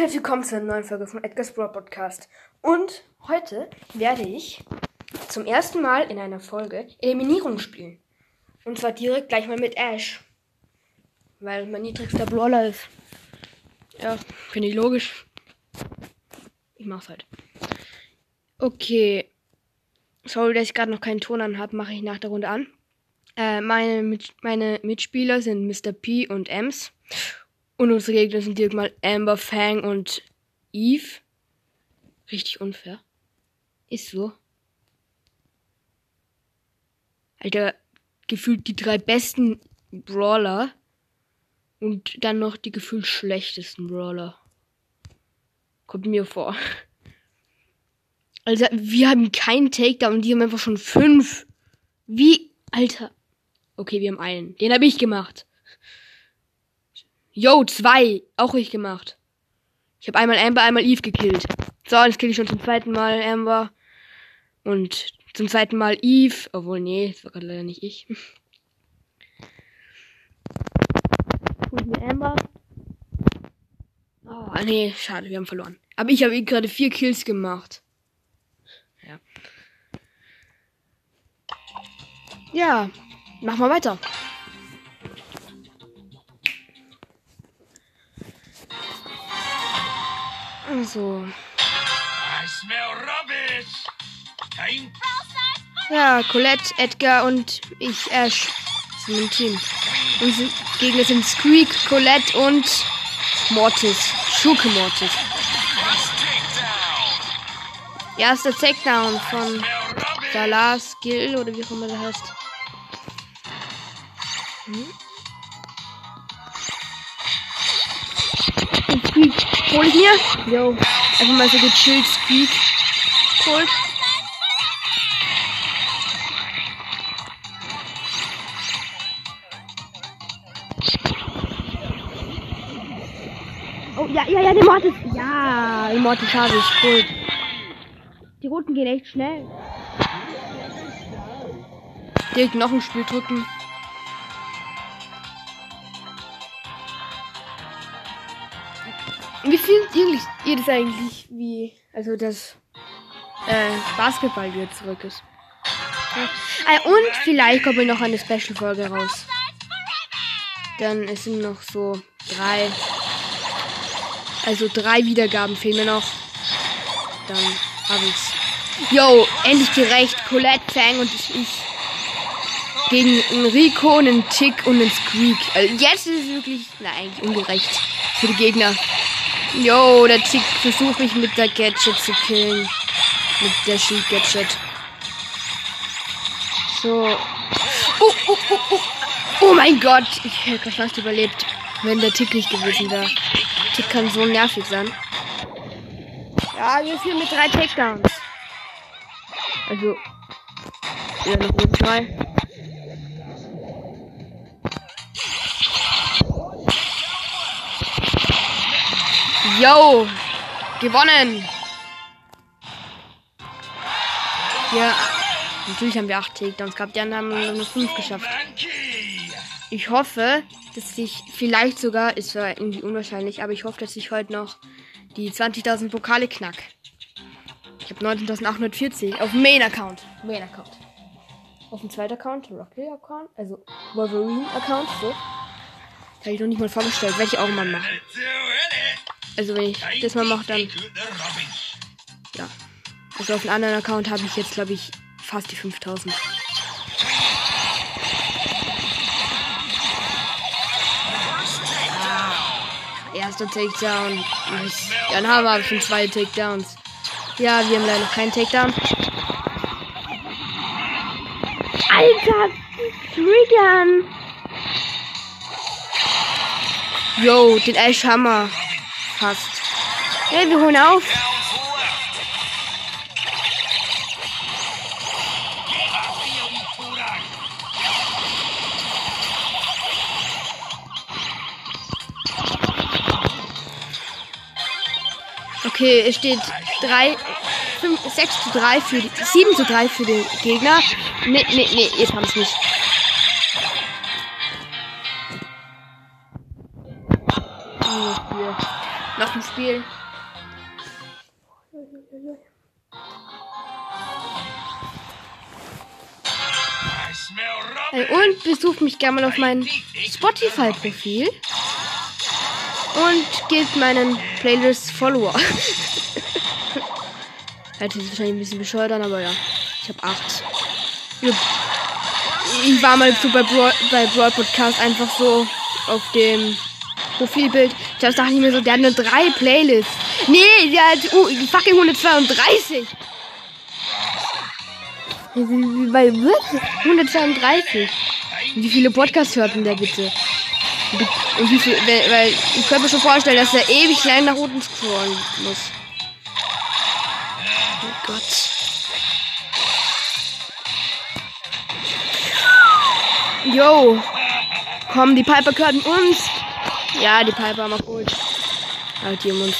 herzlich willkommen zu einer neuen Folge von Edgar's Brawl Podcast. Und heute werde ich zum ersten Mal in einer Folge Eliminierung spielen. Und zwar direkt gleich mal mit Ash. Weil mein niedrigster Brawler ist. Ja, finde ich logisch. Ich mach's halt. Okay. Sorry, dass ich gerade noch keinen Ton an habe, mache ich nach der Runde an. Äh, meine, meine Mitspieler sind Mr. P und Ems. Und unsere Gegner sind direkt mal Amber, Fang und Eve. Richtig unfair. Ist so. Alter, gefühlt die drei besten Brawler. Und dann noch die gefühlt schlechtesten Brawler. Kommt mir vor. Also, wir haben keinen Takedown und die haben einfach schon fünf. Wie? Alter. Okay, wir haben einen. Den habe ich gemacht. Yo, zwei. Auch ich gemacht. Ich habe einmal Amber, einmal Eve gekillt. So, jetzt kill ich schon zum zweiten Mal Amber. Und zum zweiten Mal Eve. Obwohl, nee, das war gerade leider nicht ich. Hol mir Amber. Oh, nee, schade, wir haben verloren. Aber ich habe eh gerade vier Kills gemacht. Ja. Ja, mach mal weiter. Also. I smell rubbish. Time Ja, Colette, Edgar und ich, Ash, sind im Team. Unsere Gegner sind Squeak, Colette und Mortis. Schurke Mortis. Erster Takedown von. Salah Skill oder wie auch immer der heißt. Hm? Squeak hol ich mir. Yo. Einfach mal so gechillt Squeak. Cool. Oh, ja, ja, ja, der Mortis. Ja, den Mortis habe ich. Cool. Die Roten gehen echt schnell. Direkt noch ein Spiel drücken. Wie findet ihr, das eigentlich, wie, also das äh, Basketball wieder zurück ist? Ja. Ah, und vielleicht kommt noch eine Special-Folge raus. Dann es sind noch so drei, also drei Wiedergaben fehlen mir noch. Dann hab ich's. Yo, endlich gerecht. Colette, Fang und ich. Gegen einen Rico, einen Tick und einen Squeak. Also jetzt ist es wirklich, na eigentlich ungerecht für die Gegner. Yo, der Tick versucht mich mit der Gadget zu killen. Mit der Shield Gadget. So. Oh, oh, oh, oh. Oh mein Gott. Ich hätte fast überlebt, wenn der Tick nicht gewesen wäre. Tick kann so nervig sein. Ja, wir führen mit drei Takedowns. Also. Ja, noch drei. Yo! Gewonnen! Ja, natürlich haben wir acht Takedowns gehabt. Die anderen haben nur fünf geschafft. Monkey. Ich hoffe, dass ich vielleicht sogar, ist zwar irgendwie unwahrscheinlich, aber ich hoffe, dass ich heute noch die 20.000 Pokale knack. Ich habe 19.840 auf dem Main-Account. Main-Account. Auf dem zweiten Account, Rocky-Account, also Wolverine-Account, so. Habe ich noch nicht mal vorgestellt, werde ich auch mal machen. Also wenn ich das mal mache, dann, ja. Also auf dem anderen Account habe ich jetzt, glaube ich, fast die 5000. Erster Takedown. Dann haben wir schon zwei Takedowns. Ja, wir haben leider noch keinen Takedown. Alter, triggern. Yo, den Ash Hammer. Fast. Ja, wir holen auf. Okay, es steht 3, 5, 6 zu 3 für die, 7 zu 3 für den Gegner. Nee, nee, nee, jetzt haben es nicht. Noch ein Spiel. I smell Äh. Und besucht mich gerne mal auf mein Spotify-Profil. Und gebt meinen Playlist Follower. Hört sich wahrscheinlich ein bisschen bescheuert aber ja. Ich habe acht. Ich ich war mal so bei Brawl, bei Brawl Podcast einfach so auf dem Profilbild. Da dachte ich mir so, der hat nur drei Playlists. Nee, der hat uh, fucking 132. Bei 132. Wie viele Podcasts hört denn der bitte? Und wie viel, weil, ich könnte mir schon vorstellen, dass er ewig lang nach unten scrollen muss. Oh Gott. Yo. Komm, die Piper gehören uns. Ja, die Piper haben auch Gold. Aber die haben uns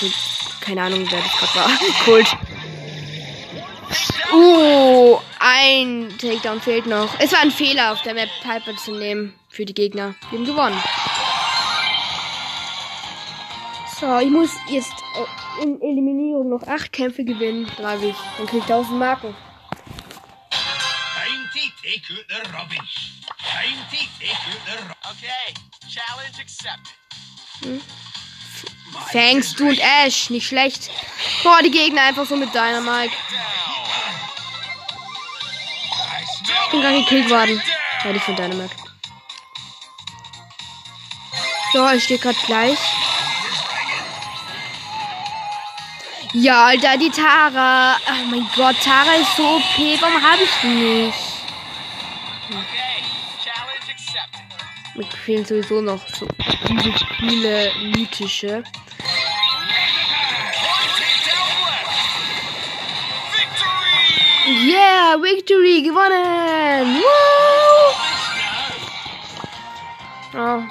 keine Ahnung, wer das gerade war. Gold. Uh, ein Takedown fehlt noch. Es war ein Fehler, auf der Map Piper zu nehmen für die Gegner. Wir haben gewonnen. So, ich muss jetzt äh, in Eliminierung noch acht Kämpfe gewinnen, glaube ich. Dann krieg ich 1000 Marken. Okay, challenge accepted. Fangs, du und Ash, nicht schlecht. Boah, die Gegner einfach so mit Dynamite. Ich bin gerade gekillt worden. Ja, die von Dynamite. So, ich stehe gerade gleich. Ja, Alter, die Tara. Oh mein Gott, Tara ist so OP. Warum habe ich die nicht? Accepted. Mir fehlen sowieso noch so diese viele mythische. Yeah, Victory, gewonnen! Woo! Oh,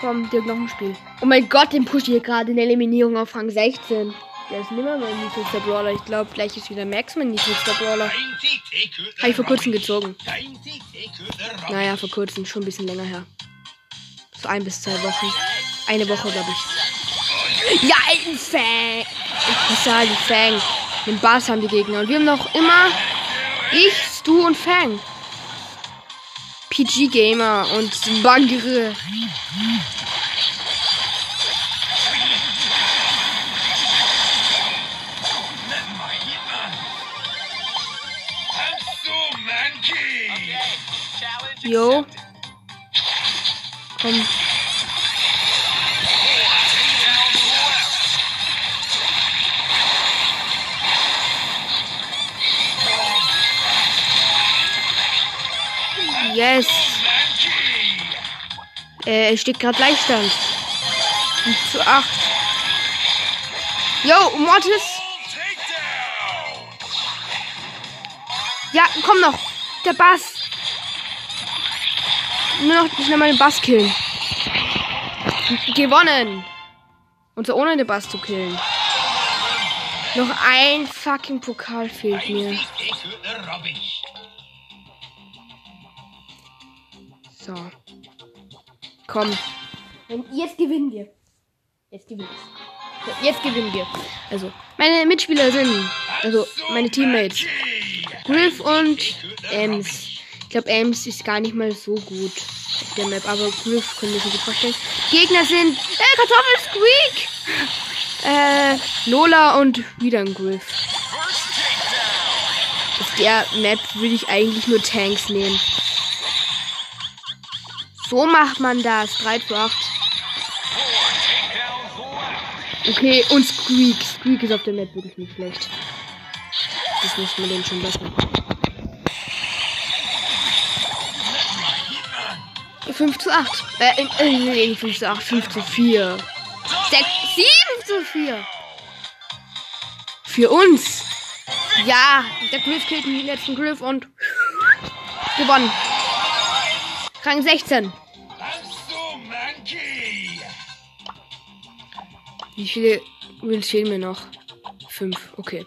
komm, dir noch ein Spiel. Oh mein Gott, den push hier gerade in der Eliminierung auf Rang 16. Der ist nimmer mein niedrigster Brawler. Ich glaube, gleich ist wieder Max mein niedrigster Brawler. Habe ich vor kurzem gezogen. Naja, vor kurzem, schon ein bisschen länger her. Ein bis zwei Wochen. Eine Woche, glaube ich. Ja, ein Fang! Ich sage Fang. Den Bass haben die Gegner. Und wir haben noch immer ich, Stu und Fang. PG Gamer und Bagre. I'm Komm. Yes. Äh, es steht gerade Gleichstand. 5 zu 8. Yo, Mortis. Ja, komm noch. Der Bass. Nur noch schnell mal den Bass killen. Gewonnen. Und so ohne den Bass zu killen. Noch ein fucking Pokal fehlt mir. So. Komm. Jetzt gewinnen wir. Jetzt gewinnen wir. Jetzt gewinnen wir. Also, meine Mitspieler sind, also meine Teammates, Griff und Ems. Ich glaube, Ems ist gar nicht mal so gut auf der Map, aber Griff können wir sich gut vorstellen. Gegner sind äh, Kartoffel Squeak, äh, Lola und wieder ein Griff. Auf der Map würde ich eigentlich nur Tanks nehmen. So macht man das. 3 zu 8. Okay, und Squeak. Squeak ist auf der Map wirklich nicht schlecht. Das muss man den schon lassen. 5 zu 8. Äh, äh, nee, nicht 5 zu 8, 5 zu 4. 6, 7 zu 4. Für uns. Ja, der Griff killt den letzten Griff und gewonnen. Rang 16. I'm so manky. Wie viele Wins fehlen mir noch? Fünf, okay.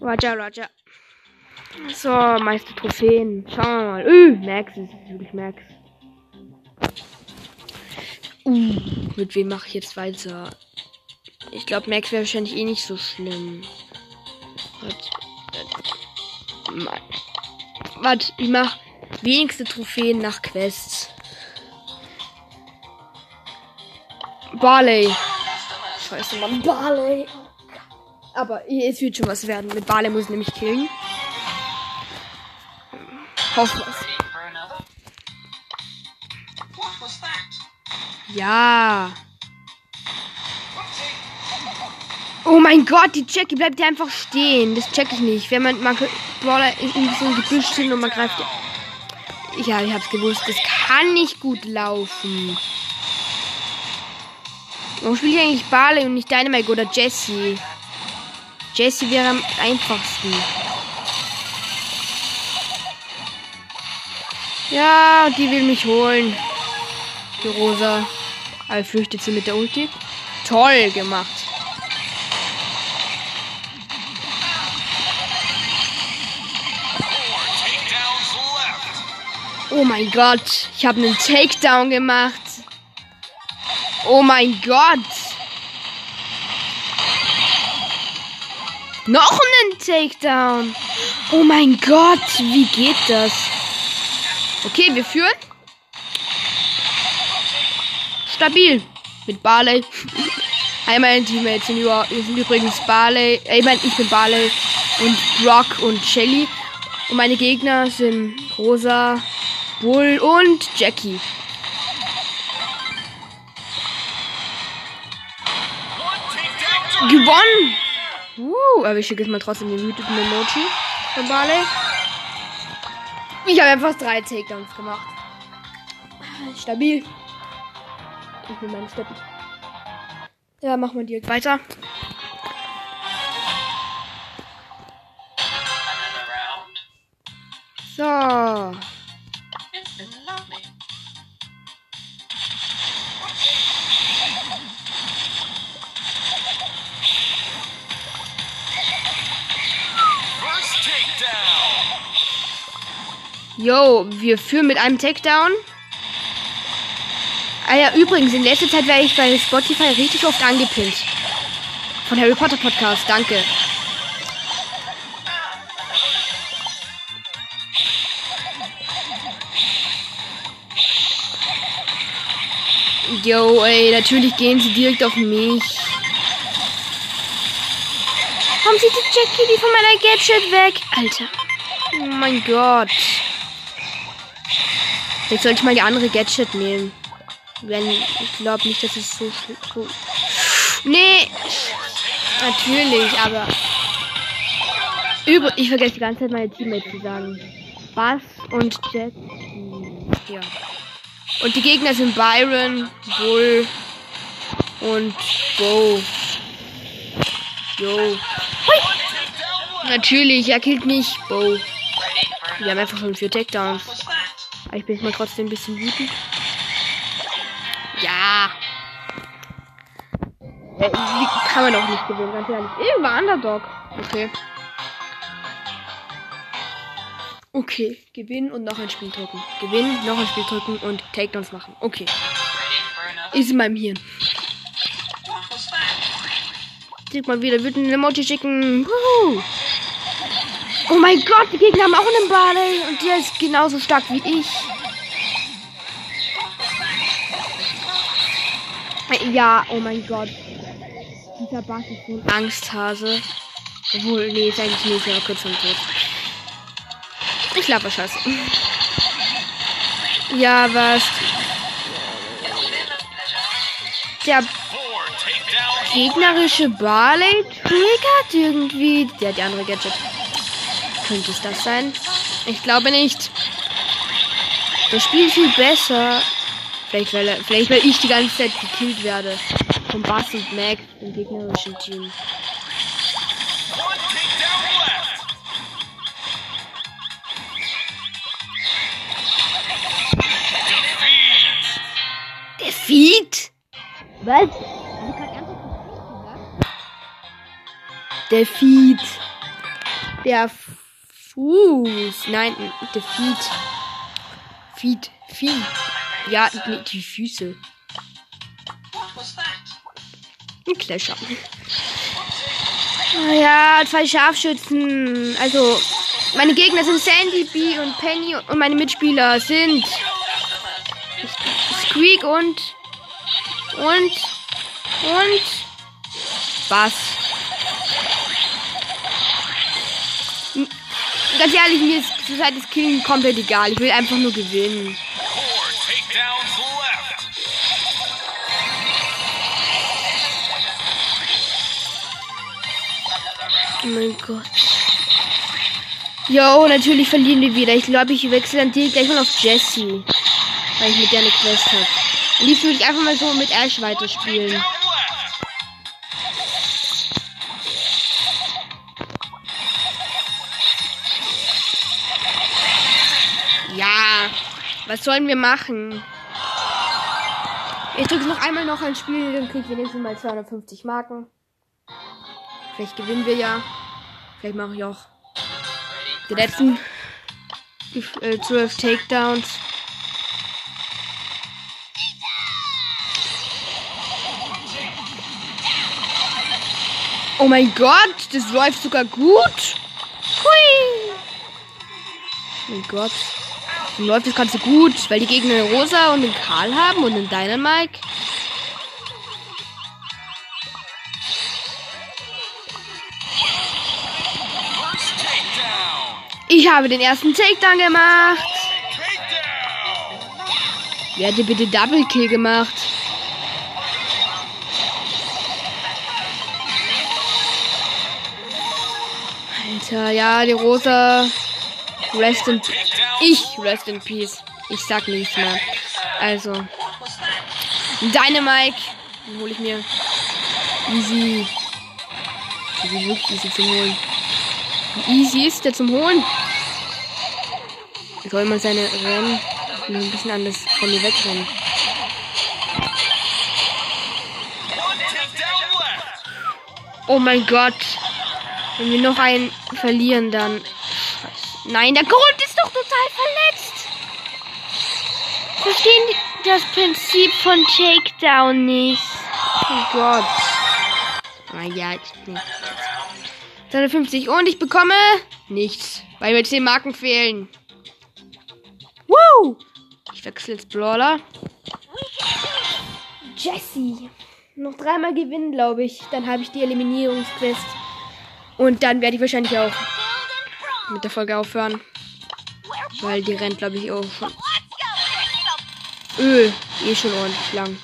Roger, Roger. So, meiste Trophäen. Schauen wir mal. Äh, Max ist wirklich Max. Uh, mit wem mache ich jetzt weiter? Ich glaube, Max wäre wahrscheinlich eh nicht so schlimm. Warte, ich mach wenigste Trophäen nach Quests. Barley. Scheiße, Mann. Barley. Aber es wird schon was werden. Mit Barley muss ich nämlich killen. Hoff was. Ja. Oh mein Gott, die Jackie bleibt hier einfach stehen. Das check ich nicht. Wenn man, man Brawler in so ein Gebüsch hin und man greift. Ja, ich hab's gewusst. Das kann nicht gut laufen. Warum spiele ich eigentlich Barley und nicht Dynamite oder Jesse? Jesse wäre am einfachsten. Ja, die will mich holen. Die Rosa. Aber flüchtet sie mit der Ulti. Toll gemacht. Oh mein Gott. Ich habe einen Takedown gemacht. Oh mein Gott. Noch einen Takedown. Oh mein Gott. Wie geht das? Okay, wir führen. Stabil. Mit Barley. Hi, meine Teammates sind, über, sind übrigens Barley. Äh, ich meine, ich bin Barley und Brock und Shelly. Und meine Gegner sind Rosa, Bull und Jackie. Gewonnen! Uh, aber ich schicke jetzt mal trotzdem den wütenden Emoji von Barley. Ich habe einfach drei Takedowns gemacht. Stabil. Ich nehme meine Steppen. Ja, machen wir direkt weiter. So. Yo, wir führen mit einem Takedown. Ah ja, übrigens, in letzter Zeit werde ich bei Spotify richtig oft angepinnt. Von Harry Potter Podcast, danke. Yo, ey, natürlich gehen sie direkt auf mich. Warum sieht die Jackie die von meiner Gadget weg? Alter. Oh mein Gott. Jetzt sollte ich mal die andere Gadget nehmen. Wenn, ich glaube nicht, dass es so so. Nee. Natürlich, aber. Über, ich vergesse die ganze Zeit meine Teammates zu sagen. Bass und Jet. Ja. Und die Gegner sind Byron, Bull und Bo. Jo. Natürlich, er killt mich. Bo. Wir haben einfach schon vier Takedowns. Aber ich bin jetzt mal trotzdem ein bisschen wütend. Ja. Äh, wie kann man auch nicht gewinnen, ganz ehrlich. Ich war Underdog. Okay. Okay, gewinnen und noch ein Spiel drücken. Gewinnen, noch ein Spiel drücken und Takedowns machen. Okay. Ist in meinem Hirn. Sieht mal wieder wütend Emoji schicken. Wuhu. Oh mein Gott, die Gegner haben auch einen Barley und der ist genauso stark wie ich. Ja, oh mein Gott. Dieser Bass ist so ein Angsthase. Obwohl, nee, ist eigentlich nicht, aber kurz und tot. Ich laber Scheiße. Ja, was? Der gegnerische Barley triggert irgendwie. Der hat die andere Gadget. Könnte es das sein? Ich glaube nicht. Der spielt viel besser. Vielleicht weil, er, vielleicht weil ich die ganze Zeit gekillt werde. Von Bass und Mac im gegnerischen Team. Defeat. Was? Der Feed. Der Fuß. Nein, der Feed. Feed. Feed. Ja, nee, die Füße. Ein Clasher. Ah Ja, zwei Scharfschützen. Also, meine Gegner sind Sandy, Bee und Penny und meine Mitspieler sind Squeak und und und was? Ganz ehrlich, mir ist zur Zeit des Killing komplett egal. Ich will einfach nur gewinnen. Oh mein Gott. Jo, natürlich verlieren wir wieder. Ich glaube, ich wechsle dann direkt gleich mal auf Jessie. Weil ich mit der eine Quest habe. Am liebsten würde ich einfach mal so mit Ash weiterspielen. Was sollen wir machen? Ich drücke noch einmal noch ein Spiel, dann krieg ich wenigstens mal 250 Marken. Vielleicht gewinnen wir ja. Vielleicht mache ich auch die letzten äh, 12 Takedowns. Oh mein Gott, das läuft sogar gut. Hui. Oh mein Gott. Dann läuft das Ganze gut, weil die Gegner einen Rosa und einen Karl haben und. First takedown. Ich habe den ersten Takedown gemacht. Wer hätte bitte Double Kill gemacht? Alter, ja, die Rosa. Rest in. Ich rest in peace. Ich sag nichts mehr. Also. Dynamike. Den hole ich mir. Easy. Sind wirklich easy zum Holen. Wie easy ist der zum Holen? Soll man seine Rennen ein bisschen anders von mir wegrennen. Oh mein Gott. Wenn wir noch einen verlieren, dann. Nein, der Gold das Prinzip von Takedown nicht? Oh Gott. Na ja, ich nicht. 250 und ich bekomme nichts, weil mir 10 Marken fehlen. Woo! Ich wechsle jetzt Brawler. Jessie. Noch dreimal gewinnen, glaube ich. Dann habe ich die Eliminierungsquest. Und dann werde ich wahrscheinlich auch mit der Folge aufhören. Weil die rennt, glaube ich, auch schon. Öh, eh schon ordentlich lang.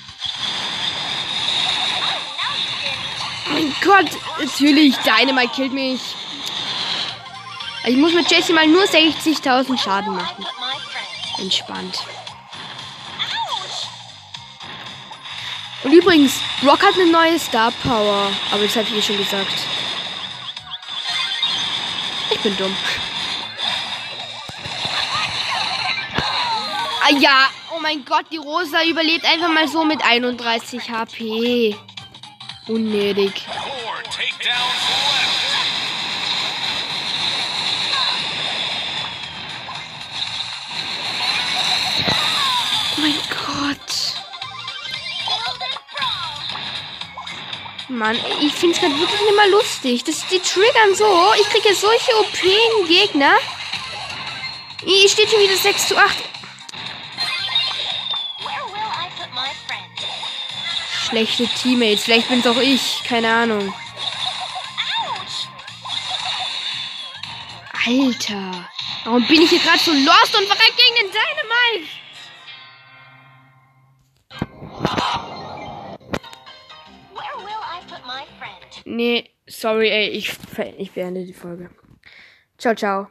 Mein Gott, natürlich, Dynamite killt mich. Also ich muss mit Jessie mal nur 60.000 Schaden machen. Entspannt. Und übrigens, Brock hat eine neue Star Power. Aber das habe ich eh schon gesagt. Ich bin dumm. Ah ja, mein Gott, die Rosa überlebt einfach mal so mit 31 HP. Unnötig. Mein Gott. Mann, ich finde es gerade wirklich nicht mal lustig. Das, die triggern so. Ich kriege solche OP-Gegner. Hier steht schon wieder 6 zu 8. Schlechte Teammates. Vielleicht bin es auch ich. Keine Ahnung. Alter. Warum bin ich hier gerade so lost und verreckt gegen den Dynamite? Nee, sorry, ey. Ich, ich beende die Folge. Ciao, ciao.